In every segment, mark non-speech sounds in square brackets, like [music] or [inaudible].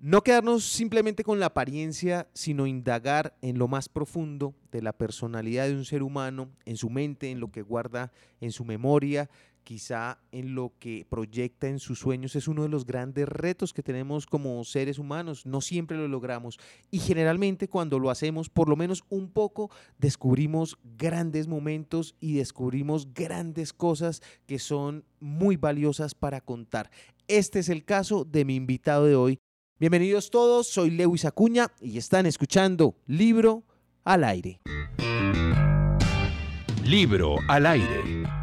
No quedarnos simplemente con la apariencia, sino indagar en lo más profundo de la personalidad de un ser humano, en su mente, en lo que guarda en su memoria, quizá en lo que proyecta en sus sueños, es uno de los grandes retos que tenemos como seres humanos. No siempre lo logramos y generalmente cuando lo hacemos, por lo menos un poco, descubrimos grandes momentos y descubrimos grandes cosas que son muy valiosas para contar. Este es el caso de mi invitado de hoy, Bienvenidos todos, soy Lewis Acuña y están escuchando Libro al Aire. Libro al Aire.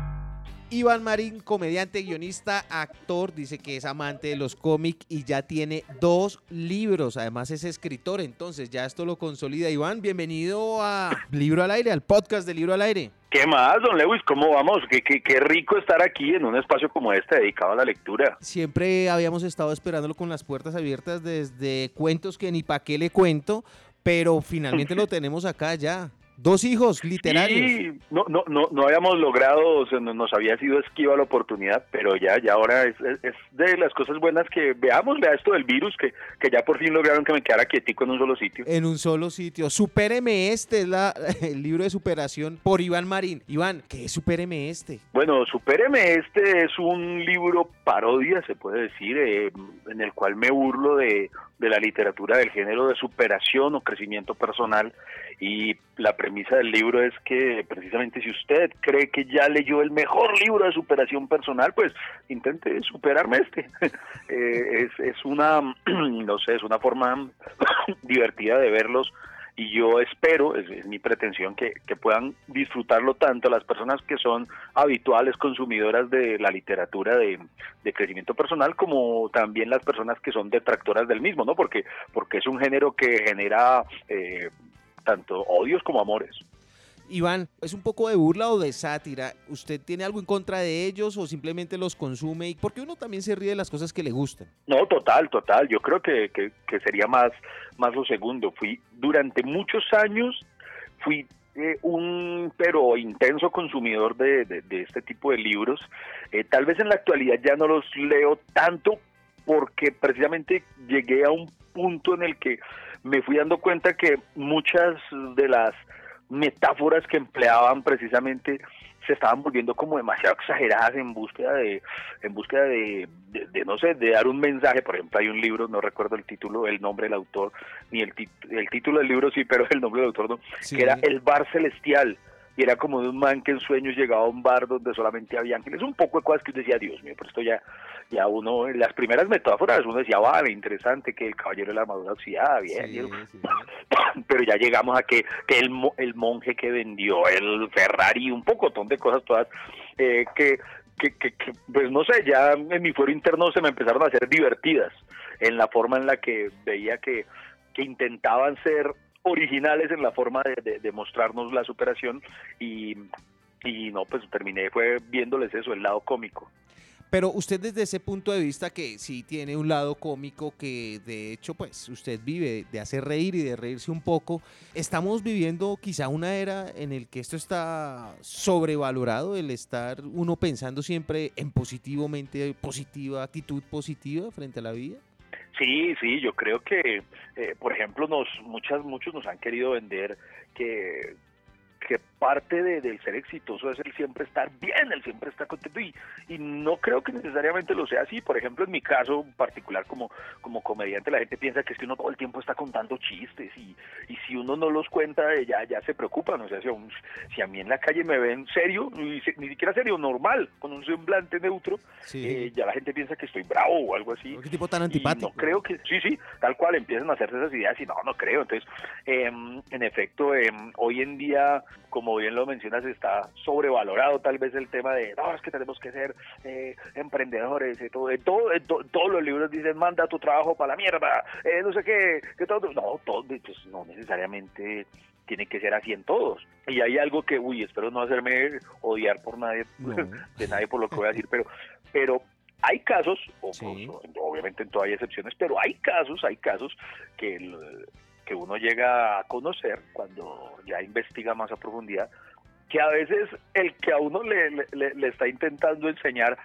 Iván Marín, comediante, guionista, actor, dice que es amante de los cómics y ya tiene dos libros. Además es escritor, entonces ya esto lo consolida. Iván, bienvenido a Libro al Aire, al podcast de Libro al Aire. ¿Qué más, don Lewis? ¿Cómo vamos? Qué, qué, qué, rico estar aquí en un espacio como este dedicado a la lectura. Siempre habíamos estado esperándolo con las puertas abiertas desde cuentos que ni pa' qué le cuento, pero finalmente lo [laughs] tenemos acá ya. Dos hijos literarios. Sí, no, no, no, no habíamos logrado, o sea, nos había sido esquiva la oportunidad, pero ya, ya ahora es, es, de las cosas buenas que veamos, vea esto del virus, que, que ya por fin lograron que me quedara quietico en un solo sitio. En un solo sitio. Supéreme este, es la, [laughs] el libro de superación por Iván Marín. Iván, ¿qué es Supéreme este? Bueno, Supéreme este es un libro parodia, se puede decir, eh, en el cual me burlo de, de la literatura del género de superación o crecimiento personal y la premisa del libro es que precisamente si usted cree que ya leyó el mejor libro de superación personal, pues intente superarme este. [laughs] eh, es, es una, [clears throat] no sé, es una forma [clears throat] divertida de verlos y yo espero, es, mi pretensión, que, que, puedan disfrutarlo tanto las personas que son habituales consumidoras de la literatura de, de, crecimiento personal como también las personas que son detractoras del mismo, ¿no? Porque, porque es un género que genera eh, tanto odios como amores. Iván, ¿es un poco de burla o de sátira? ¿Usted tiene algo en contra de ellos o simplemente los consume? Y porque uno también se ríe de las cosas que le gustan. No, total, total. Yo creo que, que, sería más, más lo segundo. Fui durante muchos años, fui eh, un pero intenso consumidor de, de, de este tipo de libros. Eh, tal vez en la actualidad ya no los leo tanto porque precisamente llegué a un punto en el que me fui dando cuenta que muchas de las metáforas que empleaban precisamente se estaban volviendo como demasiado exageradas en búsqueda de en búsqueda de, de, de, no sé de dar un mensaje. Por ejemplo hay un libro no recuerdo el título el nombre del autor ni el, el título del libro sí pero el nombre del autor no sí. que era el bar celestial y era como de un man que en sueños llegaba a un bar donde solamente había ángeles, un poco de cosas que decía, Dios mío, pero esto ya, ya uno, en las primeras metáforas uno decía, vale, interesante que el caballero de la armadura oxidada, bien, sí, sí. [coughs] pero ya llegamos a que, que el, el monje que vendió el Ferrari, un pocotón de cosas todas, eh, que, que, que, que, pues no sé, ya en mi fuero interno se me empezaron a hacer divertidas en la forma en la que veía que, que intentaban ser originales en la forma de, de, de mostrarnos la superación y, y, no, pues terminé fue viéndoles eso, el lado cómico. Pero usted desde ese punto de vista que sí tiene un lado cómico que de hecho pues usted vive de hacer reír y de reírse un poco, estamos viviendo quizá una era en el que esto está sobrevalorado, el estar uno pensando siempre en positivamente, positiva, actitud positiva frente a la vida. Sí, sí, yo creo que, eh, por ejemplo, nos muchas muchos nos han querido vender que que parte de, del ser exitoso es el siempre estar bien, el siempre estar contento y, y no creo que necesariamente lo sea así. Por ejemplo, en mi caso particular como, como comediante, la gente piensa que es que uno todo el tiempo está contando chistes y, y si uno no los cuenta ya, ya se preocupan. O sea, si a, un, si a mí en la calle me ven serio, ni, ni siquiera serio, normal, con un semblante neutro, sí. eh, ya la gente piensa que estoy bravo o algo así. ¿Qué tipo tan antipático? no creo que, sí, sí, tal cual empiezan a hacerse esas ideas y no, no creo. Entonces, eh, en efecto, eh, hoy en día como bien lo mencionas, está sobrevalorado tal vez el tema de, no, es que tenemos que ser eh, emprendedores, y todo, todo, to, todos los libros dicen, manda tu trabajo para la mierda, eh, no sé qué, que todo, no, todo, pues no necesariamente tiene que ser así en todos. Y hay algo que, uy, espero no hacerme odiar por nadie, no. [laughs] de nadie por lo que voy a decir, pero, pero hay casos, sí. obviamente en todas hay excepciones, pero hay casos, hay casos que el, que uno llega a conocer cuando ya investiga más a profundidad, que a veces el que a uno le, está intentando enseñar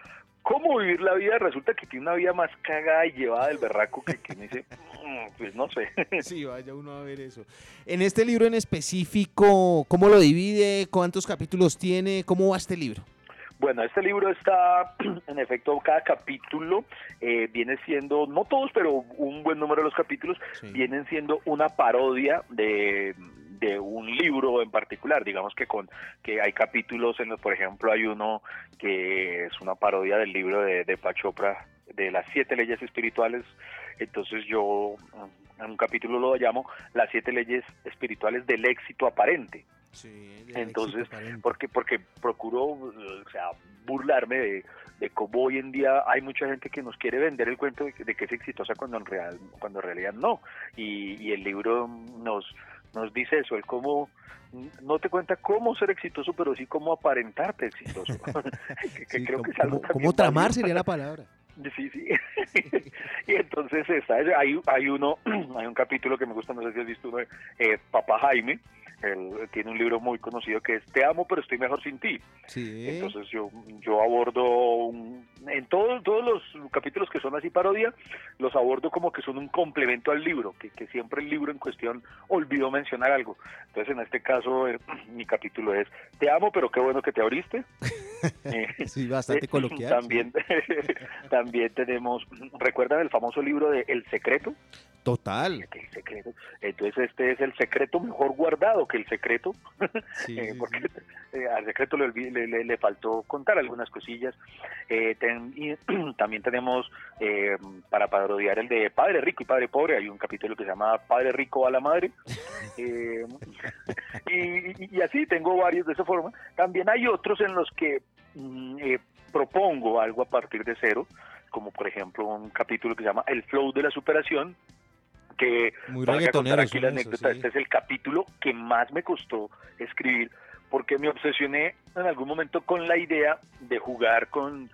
cómo vivir la vida, resulta que tiene una vida más cagada y llevada del berraco que, me dice, [laughs] "Mm, pues no sé. [laughs] Sí, vaya uno a ver eso. En este libro en específico, ¿cómo lo divide? ¿Cuántos capítulos tiene? ¿Cómo va este libro? Bueno, este libro está, [clears throat] en efecto, cada capítulo eh, viene siendo, no todos, pero un buen número de los capítulos Sí. vienen siendo una parodia de, de un libro en particular. Digamos que con que hay capítulos en los, por ejemplo, hay uno que es una parodia del libro de, de Pachopra de las siete leyes espirituales. Entonces yo mm, en un capítulo lo llamo las siete leyes espirituales del éxito aparente Sí, Entonces, porque porque procuro o sea burlarme de, de cómo hoy en día hay mucha gente que nos quiere vender el cuento de que, de que es exitosa cuando en real cuando en realidad no y, y el libro nos nos dice eso el cómo no te cuenta cómo ser exitoso pero sí cómo aparentarte exitoso [laughs] [laughs] que, que Sí, creo ¿cómo- que es algo también ¿Cómo tramar sería la palabra? [laughs] Sí, sí. y entonces está, hay, hay uno, [clears throat] hay un capítulo que me gusta, no sé si has visto, uno, eh, Papá Jaime, él tiene un libro muy conocido que es Te amo, pero estoy mejor sin ti. Sí. Entonces yo, yo abordo, un- en todos, todos los capítulos que son así parodia, los abordo como que son un complemento al libro, que, que siempre el libro en cuestión olvidó mencionar algo. Entonces en este caso eh, [clears throat] mi capítulo es Te amo, pero qué bueno que te abriste. Eh, [laughs] sí, bastante eh, coloquial. sí. También, [laughs] también tenemos, ¿recuerdan el famoso libro de El Secreto? Total. El secreto. Entonces este es el secreto mejor guardado que el secreto, [laughs] Sí, eh, porque eh, al secreto le, le, le- le faltó contar algunas cosillas. Eh, ten- y [clears throat] también tenemos para parodiar el de Padre Rico y Padre Pobre, hay un capítulo que se llama Padre Rico a la Madre. Y, y- y así tengo varios de esa forma. También hay otros en los que eh, propongo algo a partir de cero, como por ejemplo un capítulo que se llama El Flow de la Superación, que Muy Voy a contar aquí la anécdota. Este es el capítulo que más me costó escribir porque me obsesioné en algún momento con la idea de jugar con,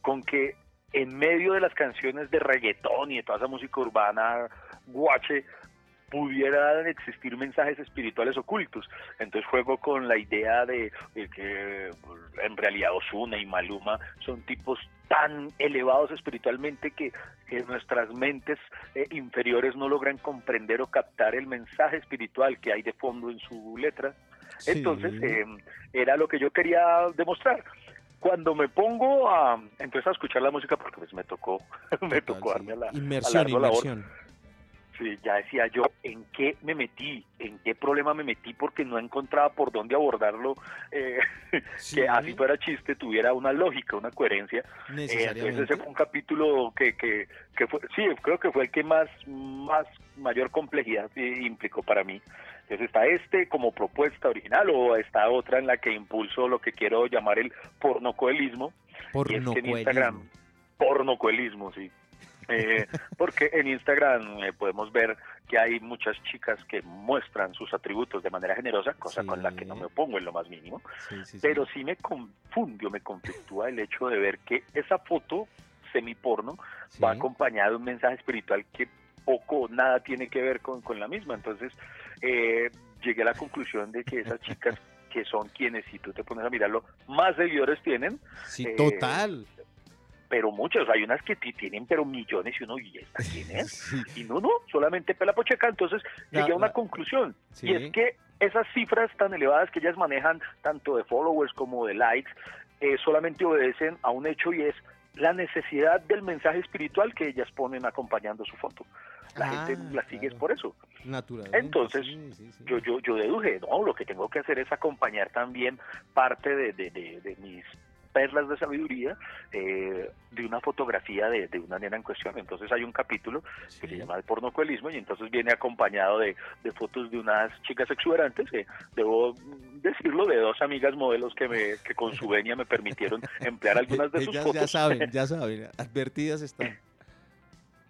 con que en medio de las canciones de reggaetón y de toda esa música urbana guache pudieran existir mensajes espirituales ocultos. Entonces juego con la idea de, de que en realidad Osuna y Maluma son tipos tan elevados espiritualmente que, que nuestras mentes eh, inferiores no logran comprender o captar el mensaje espiritual que hay de fondo en su letra. Entonces, eh, era lo que yo quería demostrar. Cuando me pongo a entonces a escuchar la música, porque pues me tocó, [laughs] me tocó darme a la, a la Inmersión, labor. Sí, ya decía yo, ¿en qué me metí? ¿En qué problema me metí? Porque no encontraba por dónde abordarlo, eh, [laughs] Sí, que así fuera chiste, tuviera una lógica, una coherencia. Eh, entonces necesariamente. ese fue un capítulo que, que, que fue, sí, creo que fue el que más, más mayor complejidad eh, implicó para mí. Entonces está este como propuesta original o está otra en la que impulso lo que quiero llamar el pornocoelismo. Por y es que en Instagram, pornocoelismo, sí. Eh, porque en Instagram eh, podemos ver que hay muchas chicas que muestran sus atributos de manera generosa, cosa con la que no me opongo en lo más mínimo Sí, sí, sí. pero sí me confundió, me conflictúa el hecho de ver que esa foto semiporno va acompañada de un mensaje espiritual que poco o nada tiene que ver con, con la misma. Entonces, eh, llegué a la conclusión de que esas chicas [laughs] que son quienes, si tú te pones a mirarlo, más seguidores tienen, Sí, eh, total. Pero muchas, hay unas que ti- tienen pero millones y uno, ¿y esta [laughs] quién es? Sí, Y no, no, solamente pela pocheca. Entonces llegué a una conclusión. sí. Y es que esas cifras tan elevadas que ellas manejan, tanto de followers como de likes, eh, solamente obedecen a un hecho y es la necesidad del mensaje espiritual que ellas ponen acompañando su foto. La Ah, gente la sigue claro. por eso. Naturalmente. Entonces, sí, sí, sí. Yo, yo, yo deduje, no, lo que tengo que hacer es acompañar también parte de, de- de- de mis perlas de sabiduría eh, de una fotografía de, de una nena en cuestión. Entonces hay un capítulo que se llama el pornocoelismo y entonces viene acompañado de, de fotos de unas chicas exuberantes, que debo decirlo, de dos amigas modelos que, me, que con su venia me permitieron [laughs] emplear algunas de sus Ellas fotos. ya saben, [laughs] ya saben, advertidas están.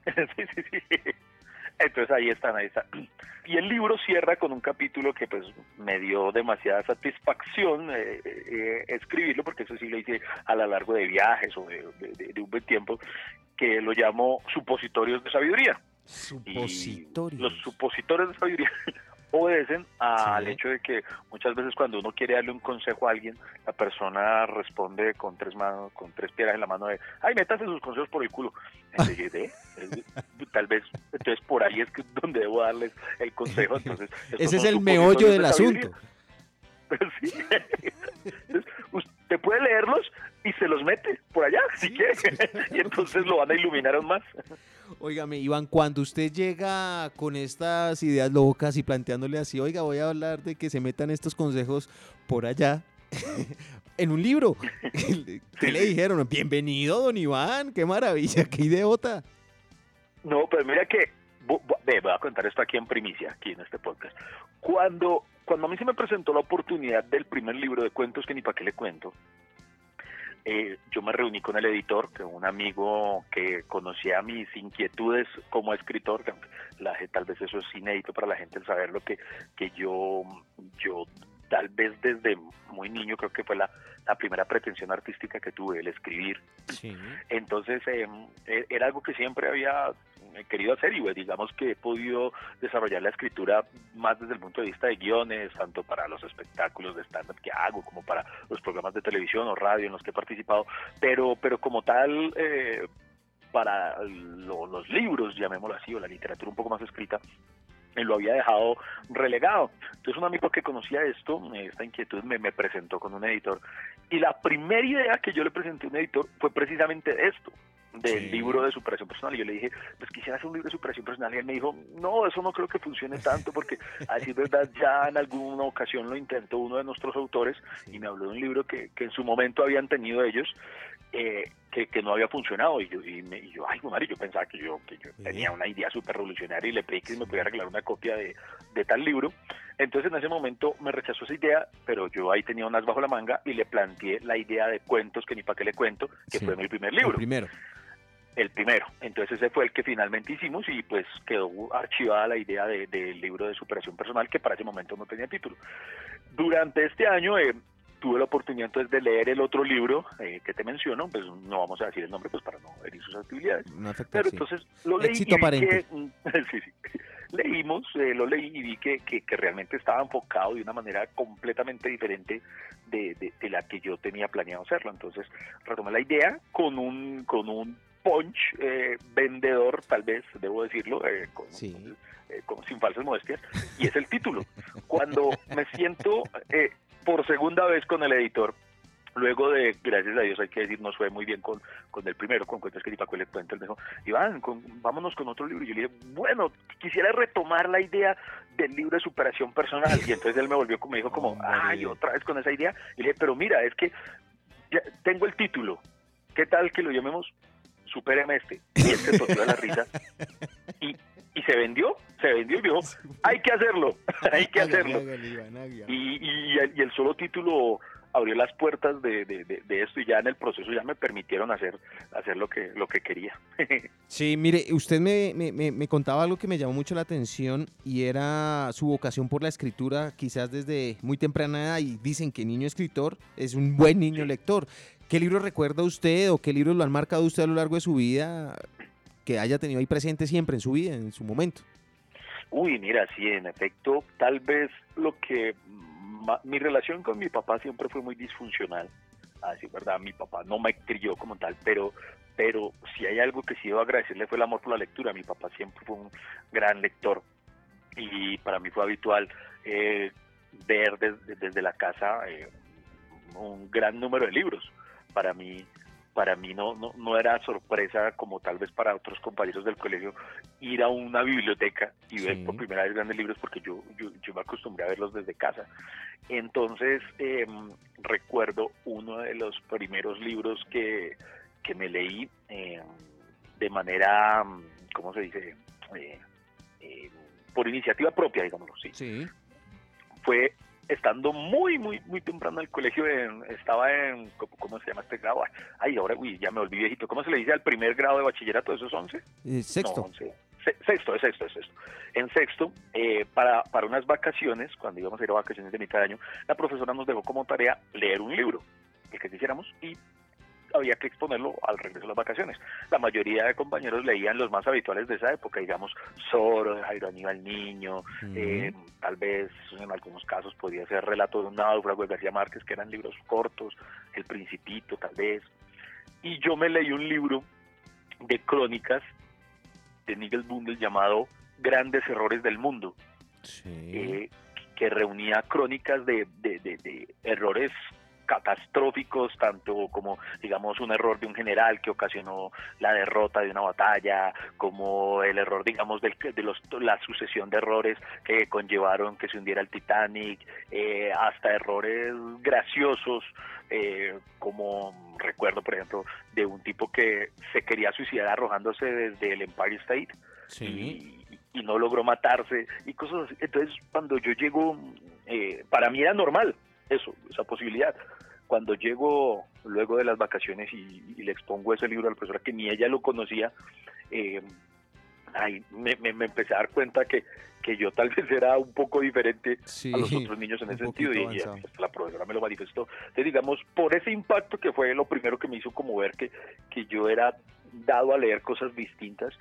sí, sí, sí. Entonces ahí están, ahí están. [clears throat] Y el libro cierra con un capítulo que pues me dio demasiada satisfacción eh, eh, escribirlo, porque eso sí lo hice a lo largo de viajes o de, de- de- de un buen tiempo, que lo llamo supositorios de sabiduría. Y Supositorios. los supositorios de sabiduría [laughs] obedecen al Sí. hecho de que muchas veces cuando uno quiere darle un consejo a alguien, la persona responde con tres manos, con tres piedras en la mano de, ay, métase sus consejos por el culo. Entonces, yo, "¿De? Eh, tal vez, entonces por ahí es que donde debo darles el consejo. Entonces, [laughs] Ese es el meollo de del asunto. [laughs] Sí. Entonces, usted puede leerlos y se los mete por allá, si quiere. [laughs] Y entonces lo van a iluminar aún más. Óigame, Iván, cuando usted llega con estas ideas locas y planteándole así, oiga, voy a hablar de que se metan estos consejos por allá, [laughs] en un libro, [laughs] ¿qué le dijeron? Bienvenido, don Iván, qué maravilla, qué idiota. No, pues mira que ve, voy a contar esto aquí en primicia, aquí en este podcast. Cuando, cuando a mí se me presentó la oportunidad del primer libro de cuentos, que ni para qué le cuento, eh, yo me reuní con el editor, que un amigo que conocía mis inquietudes como escritor, que la, tal vez eso es inédito para la gente el saber lo que, que yo, yo tal vez desde muy niño creo que fue la, la primera pretensión artística que tuve, el escribir. Sí. Entonces eh, eh, era algo que siempre había eh, querido hacer y pues, digamos que he podido desarrollar la escritura más desde el punto de vista de guiones, tanto para los espectáculos de stand-up que hago como para los programas de televisión o radio en los que he participado, pero, pero como tal, eh, para lo- los libros, llamémoslo así, o la literatura un poco más escrita, lo había dejado relegado. Entonces un amigo que conocía esto, eh, esta inquietud, me, me presentó con un editor. Y la primera idea que yo le presenté a un editor fue precisamente esto, del Sí. libro de superación personal. Y yo le dije, pues quisiera hacer un libro de superación personal. Y él me dijo, no, eso no creo que funcione tanto, porque a decir verdad, ya en alguna ocasión lo intentó uno de nuestros autores y me habló de un libro que, que en su momento habían tenido ellos. eh, que, que no había funcionado y yo, y me- y yo ay, madre, yo pensaba que yo, que yo Sí. tenía una idea súper revolucionaria y le pedí que me pudiera arreglar una copia de, de tal libro. Entonces en ese momento me rechazó esa idea, pero yo ahí tenía unas bajo la manga y le planteé la idea de cuentos que ni para qué le cuento, que Sí. fue mi primer El libro, primero. el primero. Entonces ese fue el que finalmente hicimos y pues quedó archivada la idea de- del libro de superación personal que para ese momento no tenía título. Durante este año eh, tuve la oportunidad entonces de leer el otro libro eh, que te menciono, pues no vamos a decir el nombre pues para no herir sus actividades. No afecta, Pero sí. entonces lo leí Éxito y vi que, [laughs] sí, sí. leímos, eh, lo leí y vi que, que, que realmente estaba enfocado de una manera completamente diferente de, de, de la que yo tenía planeado hacerlo. Entonces retomé la idea con un, con un punch eh, vendedor, tal vez, debo decirlo, eh, con, Sí. eh, con- sin falsas modestias, y es el título. [laughs] Cuando me siento eh, por segunda vez con el editor, luego de, gracias a Dios, hay que decir, nos fue muy bien con, con el primero, con Cuentos que Paco le cuento, él dijo, Iván, con- vámonos con otro libro. Y yo le dije, bueno, quisiera retomar la idea del libro de superación personal. Y entonces él me volvió, me dijo como, ay, otra vez con esa idea. Y le dije, pero mira, es que ya tengo el título. ¿Qué tal que lo llamemos Supéreme este? Y él se tosió de la risa. Y, y se vendió, se vendió y dijo, [laughs] hay que hacerlo, [laughs] hay que hacerlo. Y, y, el- y el solo título abrió las puertas de, de- de- de esto y ya en el proceso ya me permitieron hacer, hacer lo que, lo que quería. [laughs] Sí, mire, usted me, me- me- me contaba algo que me llamó mucho la atención y era su vocación por la escritura, quizás desde muy temprana edad, y dicen que niño escritor es un buen niño Sí. lector. ¿Qué libro recuerda usted o qué libros lo han marcado usted a lo largo de su vida que haya tenido ahí presente siempre en su vida, en su momento? Uy, mira, sí, en efecto, tal vez lo que mi relación con mi papá siempre fue muy disfuncional. Así, ¿verdad? Mi papá no me crió como tal, pero pero si hay algo que sí debo agradecerle fue el amor por la lectura. Mi papá siempre fue un gran lector y para mí fue habitual eh, ver desde, desde la casa eh, un gran número de libros. Para mí para mí no, no, no era sorpresa como tal vez para otros compañeros del colegio ir a una biblioteca y Sí. ver por primera vez grandes libros porque yo, yo, yo me acostumbré a verlos desde casa. Entonces eh, recuerdo uno de los primeros libros que, que me leí eh, de manera, ¿cómo se dice? Eh, eh, por iniciativa propia, digámoslo, sí Sí. fue estando muy, muy, muy temprano en el colegio, en- estaba en, ¿cómo, se llama este grado? Ay, ahora, uy, ya me volví viejito. ¿Cómo se le dice al primer grado de bachillerato? ¿Eso es 11? Eh, sexto. No, 11. Se- sexto, es sexto, es sexto. En sexto, eh, para, para unas vacaciones, cuando íbamos a ir a vacaciones de mitad de año, la profesora nos dejó como tarea leer un libro, el que quisiéramos, y había que exponerlo al regreso de las vacaciones. La mayoría de compañeros leían los más habituales de esa época, digamos, Soro, de Jairo Aníbal Niño, eh, tal vez en algunos casos podía ser Relato de un náufrago de García Márquez, que eran libros cortos, El Principito, tal vez. Y yo me leí un libro de crónicas de Nigel Bundel llamado Grandes Errores del Mundo, eh, que reunía crónicas de, de, de errores catastróficos, tanto como, digamos, un error de un general que ocasionó la derrota de una batalla, como el error, digamos, de los, la sucesión de errores que conllevaron que se hundiera el Titanic, eh, hasta errores graciosos, eh, como recuerdo, por ejemplo, de un tipo que se quería suicidar arrojándose desde el Empire State. Y, no logró matarse y cosas así. Entonces, cuando yo llego, eh, para mí era normal, eso, esa posibilidad. Cuando llego luego de las vacaciones y, le expongo ese libro al profesor que ni ella lo conocía, eh, me, empecé a dar cuenta que, que yo tal [laughs] vez era un poco diferente a los otros niños en ese sentido y, la profesora me lo manifestó. Entonces, digamos, por ese impacto que fue lo primero que me hizo como ver que, que yo era dado a leer cosas distintas,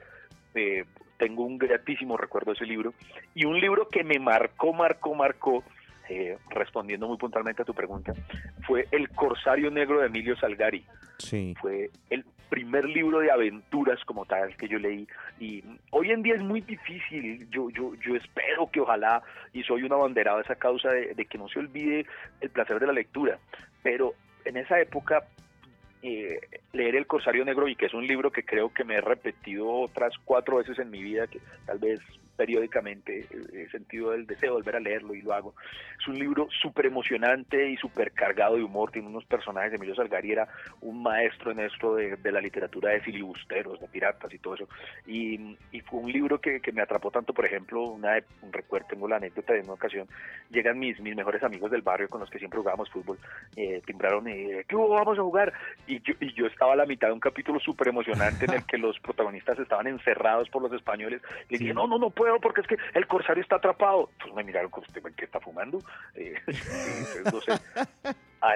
eh, tengo un gratísimo recuerdo de ese libro y un libro que me marcó, marcó, marcó eh, respondiendo muy puntualmente a tu pregunta, fue El Corsario Negro de Emilio Salgari. Sí. Fue el primer libro de aventuras como tal que yo leí y hoy en día es muy difícil, yo, yo, yo espero que ojalá, y soy un abanderado de esa causa de, de que no se olvide el placer de la lectura, pero en esa época eh, leer El Corsario Negro y que es un libro que creo que me he repetido otras cuatro veces en mi vida, que tal vez periódicamente he sentido el deseo de volver a leerlo y lo hago. Es un libro súper emocionante y súper cargado de humor, tiene unos personajes, Emilio Salgari era un maestro en esto de, la literatura de filibusteros, de piratas y todo eso, y, fue un libro que, me atrapó tanto, por ejemplo, una, un recuerdo, tengo la anécdota de una ocasión, llegan mis, mis mejores amigos del barrio con los que siempre jugábamos fútbol, eh, timbraron y, ¿qué hubo? Vamos a jugar, y yo, y yo estaba a la mitad de un capítulo súper emocionante en el que los protagonistas estaban encerrados por los españoles, y dije, no, no, no puedo porque es que el corsario está atrapado. Pues me miraron como usted que está fumando. Eh, [laughs] [laughs] ah,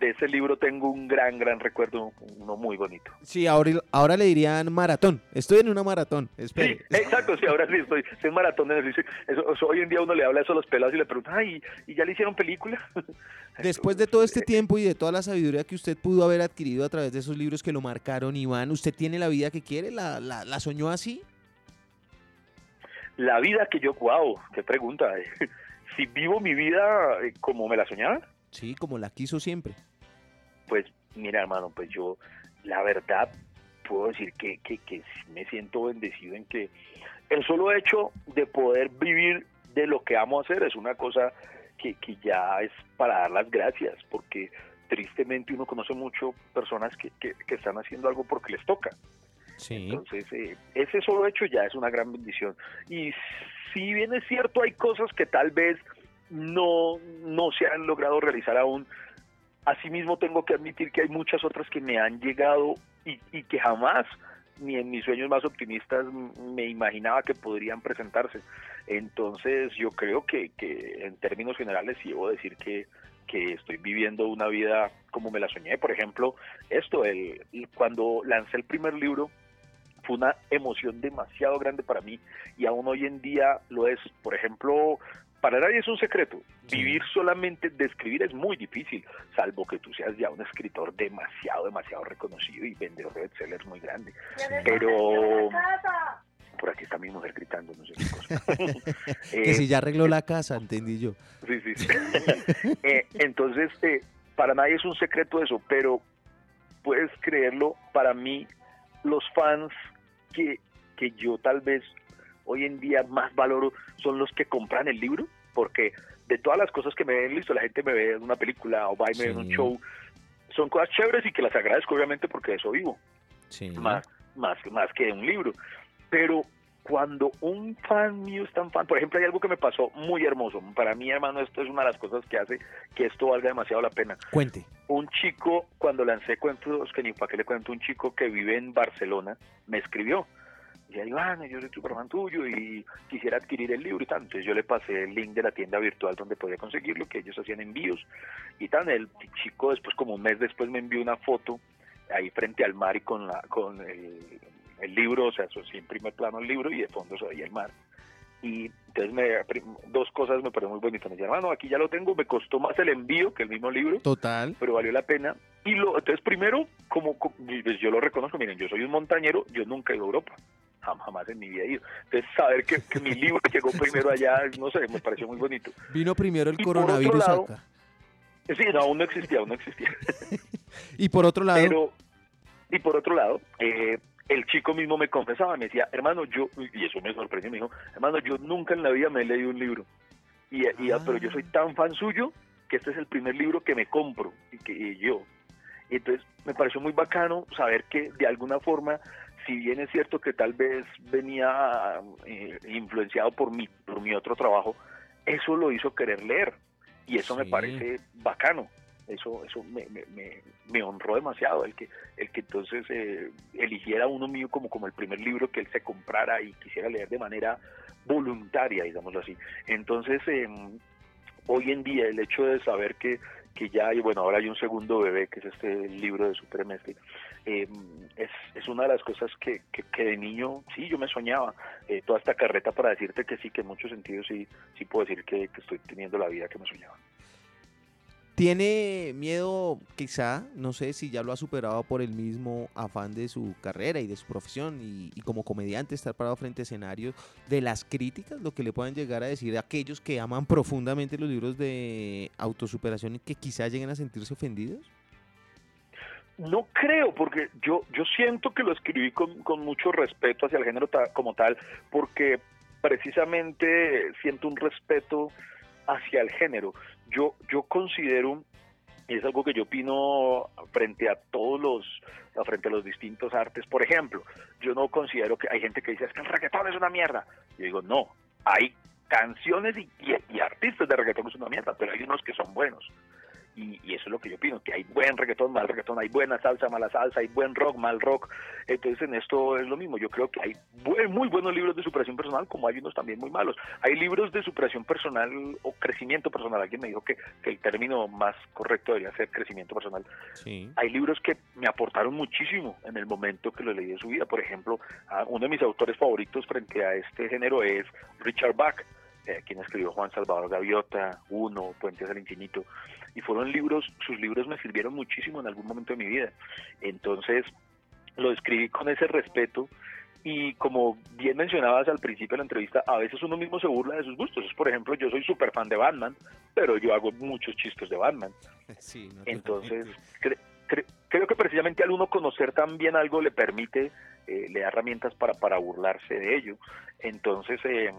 de ese libro tengo un gran, gran recuerdo, uno muy bonito. Sí, ahora, ahora le dirían maratón. Estoy en una maratón. Espere. Sí, exacto, sí, ahora sí estoy, en maratón. Eso, hoy en día uno le habla eso a los pelados y le pregunta, ay, ¿y ya le hicieron película? [laughs] Después de todo este tiempo y de toda la sabiduría que usted pudo haber adquirido a través de esos libros que lo marcaron, Iván, ¿usted tiene la vida que quiere? ¿La, la, la soñó así? La vida que yo, wow, qué pregunta. [laughs] si vivo mi vida eh, como me la soñaba. Sí, como la quiso siempre. Pues mira, hermano, pues yo, la verdad, puedo decir que, que, que me siento bendecido en que el solo hecho de poder vivir de lo que amo hacer es una cosa que, que ya es para dar las gracias, porque tristemente uno conoce mucho personas que, que, que están haciendo algo porque les toca. Entonces, eh, ese solo hecho ya es una gran bendición. Y si bien es cierto, hay cosas que tal vez no, no se han logrado realizar aún, asimismo tengo que admitir que hay muchas otras que me han llegado y, que jamás ni en mis sueños más optimistas me imaginaba que podrían presentarse. Entonces yo creo que, que en términos generales sí debo decir que, que estoy viviendo una vida como me la soñé. Por ejemplo, esto, el, cuando lancé el primer libro, fue una emoción demasiado grande para mí y aún hoy en día lo es. Por ejemplo, para nadie es un secreto. Vivir solamente de escribir es muy difícil, salvo que tú seas ya un escritor demasiado, demasiado reconocido y vendedor de bestsellers muy grande. Pero por aquí está mi mujer gritando, no sé qué cosa. [laughs] que si ya arregló la casa, [laughs] entendí yo. Sí, sí, sí. [laughs] Eh, entonces, eh, para nadie es un secreto eso, pero puedes creerlo, para mí los fans que, que yo tal vez hoy en día más valoro son los que compran el libro, porque de todas las cosas que me ven, listo, la gente me ve en una película o va y me ve en un show, son cosas chéveres y que las agradezco obviamente porque de eso vivo, más, más, más que de un libro. Pero cuando un fan mío es tan fan, por ejemplo, hay algo que me pasó muy hermoso. Para mí, hermano, esto es una de las cosas que hace que esto valga demasiado la pena. Cuente. Un chico, cuando lancé cuentos, que ni para qué le cuento, un chico que vive en Barcelona, me escribió. Y ahí, Iván, yo soy tu fan tuyo y quisiera adquirir el libro y tal. Entonces yo le pasé el link de la tienda virtual donde podía conseguirlo, que ellos hacían envíos y tal. El chico después, como un mes después, me envió una foto ahí frente al mar y con, la, con el, el libro, o sea, sí, en primer plano el libro y de fondo se veía el mar. Y entonces me, dos cosas me parecen muy bonitas. Me dijeron, hermano, aquí ya lo tengo, me costó más el envío que el mismo libro. Total. Pero valió la pena. Y lo, entonces primero, como, pues yo lo reconozco, miren, yo soy un montañero, yo nunca he ido a Europa jamás en mi vida he ido. Entonces, saber que, que mi libro [laughs] llegó primero allá, no sé, me pareció muy bonito. Vino primero el coronavirus acá. Sí, no, aún no existía, aún no existía. [laughs] y por otro lado. Pero, y por otro lado, eh, el chico mismo me confesaba, me decía, hermano, yo, y eso me sorprendió, me dijo, hermano, yo nunca en la vida me he leído un libro, y, pero yo soy tan fan suyo que este es el primer libro que me compro, y que yo. Y entonces me pareció muy bacano saber que de alguna forma, si bien es cierto que tal vez venía eh, influenciado por mi, por mi otro trabajo, eso lo hizo querer leer, y eso me parece bacano eso eso me, me, me, honró demasiado el que el que entonces eh, eligiera uno mío como como el primer libro que él se comprara y quisiera leer de manera voluntaria digámoslo así entonces em, hoy en día el hecho de saber que que ya hay, bueno, ahora hay un segundo bebé, que es este libro de Super eh, es, es una de las cosas que, que, de niño, sí, yo me soñaba, eh, toda esta carreta para decirte que sí, que en muchos sentidos sí, sí puedo decir que estoy teniendo la vida que me soñaba. Tiene miedo, quizá, no sé si ya lo ha superado por el mismo afán de su carrera y de su profesión y, como comediante estar parado frente a escenarios de las críticas, lo que le puedan llegar a decir a aquellos que aman profundamente los libros de autosuperación y que quizá lleguen a sentirse ofendidos. No creo, porque yo, yo siento que lo escribí con, con mucho respeto hacia el género como tal, porque precisamente siento un respeto hacia el género. Yo, yo considero, y es algo que yo opino frente a todos los, frente a los distintos artes, por ejemplo, yo no considero que hay gente que dice, es que el reggaetón es una mierda. Yo digo, no, hay canciones y, y artistas de reggaetón son una mierda, pero hay unos que son buenos. Y, eso es lo que yo opino, que hay buen reggaetón, mal reggaetón, hay buena salsa, mala salsa, hay buen rock, mal rock. Entonces en esto es lo mismo, yo creo que hay muy buenos libros de superación personal, como hay unos también muy malos. Hay libros de superación personal o crecimiento personal, alguien me dijo que, el término más correcto debería ser crecimiento personal. Hay libros que me aportaron muchísimo en el momento que lo leí en su vida. Por ejemplo, uno de mis autores favoritos frente a este género es Richard Bach eh, quien escribió Juan Salvador Gaviota, Uno, Puentes al Infinito, y fueron libros, sus libros me sirvieron muchísimo en algún momento de mi vida. Entonces, lo escribí con ese respeto y como bien mencionabas al principio de la entrevista, a veces uno mismo se burla de sus gustos. Por ejemplo, yo soy súper fan de Batman, pero yo hago muchos chistes de Batman. [laughs] Entonces, creo que precisamente al uno conocer también algo le permite, eh, le da herramientas para, para burlarse de ello. Entonces, eh,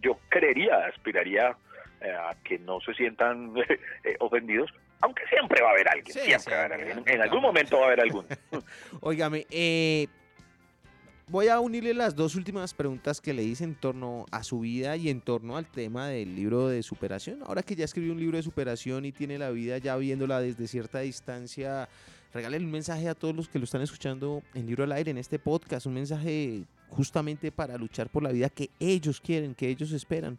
yo creería, aspiraría a que no se sientan [laughs] ofendidos, aunque siempre va a haber alguien, En, algún momento va a haber alguno. [laughs] Óigame, eh Voy a unirle las dos últimas preguntas que le hice en torno a su vida y en torno al tema del libro de superación. Ahora que ya escribió un libro de superación y tiene la vida ya viéndola desde cierta distancia, regale un mensaje a todos los que lo están escuchando en Libro al Aire, en este podcast, un mensaje justamente para luchar por la vida que ellos quieren, que ellos esperan.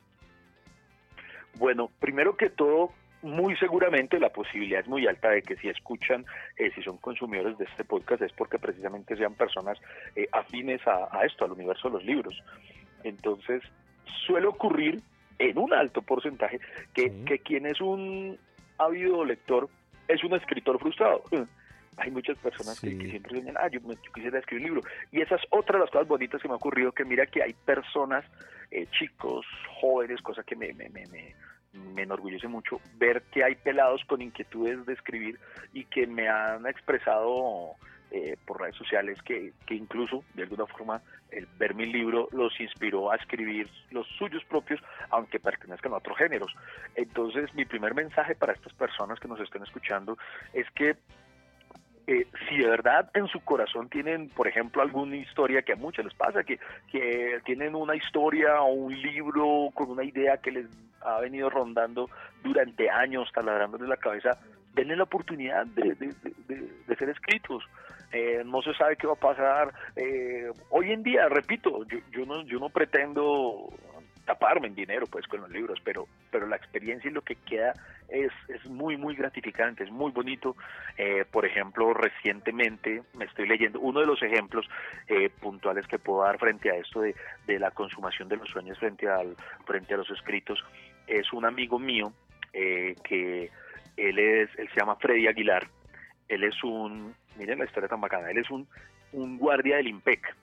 Bueno, primero que todo, muy seguramente la posibilidad es muy alta de que si escuchan, eh, si son consumidores de este podcast, es porque precisamente sean personas eh, afines a, esto, al universo de los libros. Entonces, suele ocurrir en un alto porcentaje que, que quien es un ávido lector es un escritor frustrado. Hay muchas personas que, siempre dicen, ah, yo, quisiera escribir un libro. Y esa es otra de las cosas bonitas que me ha ocurrido, que mira que hay personas, eh, chicos, jóvenes, cosas que me, me, me me enorgullece mucho ver que hay pelados con inquietudes de escribir y que me han expresado eh, por redes sociales que, que, incluso de alguna forma el ver mi libro los inspiró a escribir los suyos propios aunque pertenezcan a otros géneros entonces mi primer mensaje para estas personas que nos estén escuchando es que eh, si de verdad en su corazón tienen, por ejemplo, alguna historia que a muchos les pasa, que, que tienen una historia o un libro con una idea que les ha venido rondando durante años, taladrandole la cabeza, denle la oportunidad de, de, ser escritos. Eh, no se sabe qué va a pasar. Eh, hoy en día, repito, yo, yo, no, yo no pretendo estufarme en dinero pues con los libros, pero, pero la experiencia y lo que queda es, es muy, muy gratificante, es muy bonito. Eh, por ejemplo, recientemente me estoy leyendo uno de los ejemplos eh, puntuales que puedo dar frente a esto de, de la consumación de los sueños frente, al, frente a los escritos, es un amigo mío eh, que él, es, él se llama Freddy Aguilar, él es un, miren la historia tan bacana, él es un, un guardia del IMPEC.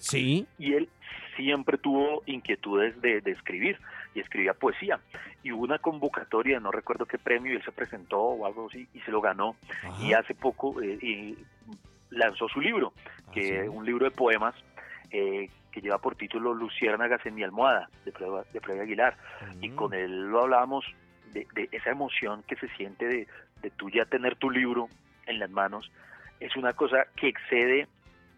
Sí. Y él siempre tuvo inquietudes de, escribir y escribía poesía. Y hubo una convocatoria, no recuerdo qué premio, y él se presentó o algo así y se lo ganó. Y hace poco eh, lanzó su libro, ah, que es un libro de poemas eh, que lleva por título Luciérnagas en mi almohada, de Freddy, Aguilar. Y mm. con él lo hablábamos de, esa emoción que se siente de, de tú ya tener tu libro en las manos. Es una cosa que excede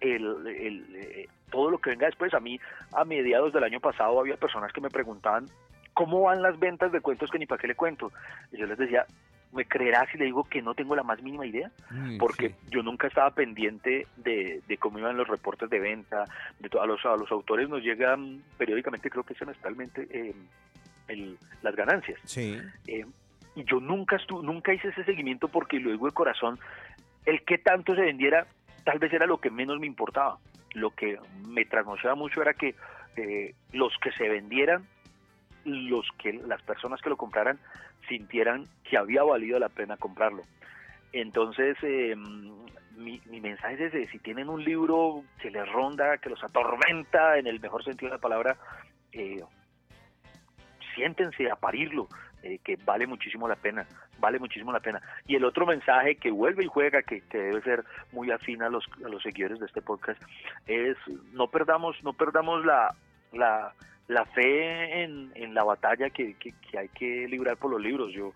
el, eh, todo lo que venga después. A mí, a mediados del año pasado, había personas que me preguntaban cómo van las ventas de cuentos que ni para qué le cuento. Y yo les decía, ¿me creerás si le digo que no tengo la más mínima idea? Mm, Porque yo nunca estaba pendiente de, cómo iban los reportes de venta, de a los, a los autores nos llegan periódicamente, creo que semestralmente, eh, las ganancias. Sí. Eh, y yo nunca estuve, nunca hice ese seguimiento porque luego de corazón, el que tanto se vendiera, tal vez era lo que menos me importaba lo que me trasnochaba mucho era que eh, los que se vendieran, los que las personas que lo compraran sintieran que había valido la pena comprarlo. Entonces, eh, mi, mensaje es ese, si tienen un libro que les ronda, que los atormenta en el mejor sentido de la palabra, eh, siéntense a parirlo, eh, que vale muchísimo la pena, vale muchísimo la pena. Y el otro mensaje que vuelve y juega, que, debe ser muy afín a los, a los seguidores de este podcast, es no perdamos, no perdamos la, la, la fe en, en la batalla que, que, hay que librar por los libros. Yo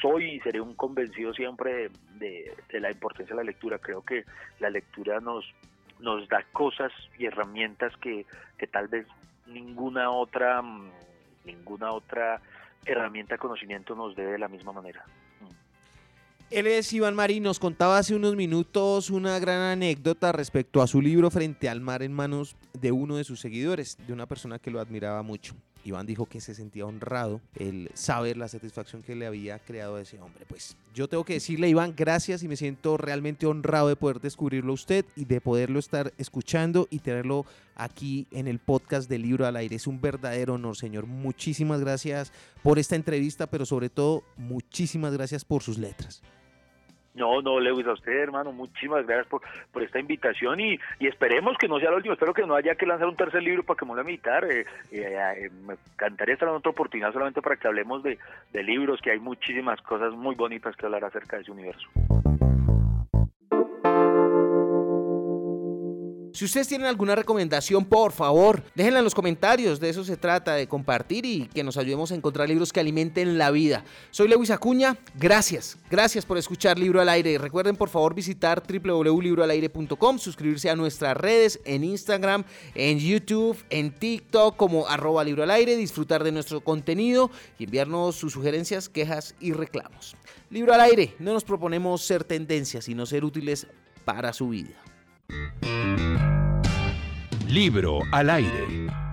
soy y seré un convencido siempre de, de, la importancia de la lectura. Creo que la lectura nos, nos da cosas y herramientas que, que tal vez ninguna otra ninguna otra herramienta conocimiento nos dé de la misma manera. Él es Iván Marín, nos contaba hace unos minutos una gran anécdota respecto a su libro Frente al Mar en manos de uno de sus seguidores, de una persona que lo admiraba mucho. Iván dijo que se sentía honrado el saber la satisfacción que le había creado a ese hombre. Pues yo tengo que decirle, Iván, gracias y me siento realmente honrado de poder descubrirlo a usted y de poderlo estar escuchando y tenerlo aquí en el podcast de Libro al Aire. Es un verdadero honor, señor. Muchísimas gracias por esta entrevista, pero sobre todo, muchísimas gracias por sus letras. No, no, Lewis, a usted, hermano, muchísimas gracias por, por esta invitación y, y esperemos que no sea la última. Espero que no haya que lanzar un tercer libro para que me lo imitar. Eh, eh, eh, me encantaría estar en otra oportunidad solamente para que hablemos de, de libros, que hay muchísimas cosas muy bonitas que hablar acerca de ese universo. Si ustedes tienen alguna recomendación, por favor, déjenla en los comentarios. De eso se trata, de compartir y que nos ayudemos a encontrar libros que alimenten la vida. Soy Lewis Acuña. Gracias. Gracias por escuchar Libro al Aire. Recuerden, por favor, visitar www.libroalaire.com, suscribirse a nuestras redes en Instagram, en YouTube, en TikTok como arroba libro al aire, disfrutar de nuestro contenido y enviarnos sus sugerencias, quejas y reclamos. Libro al Aire. No nos proponemos ser tendencias, sino ser útiles para su vida. Libro al aire.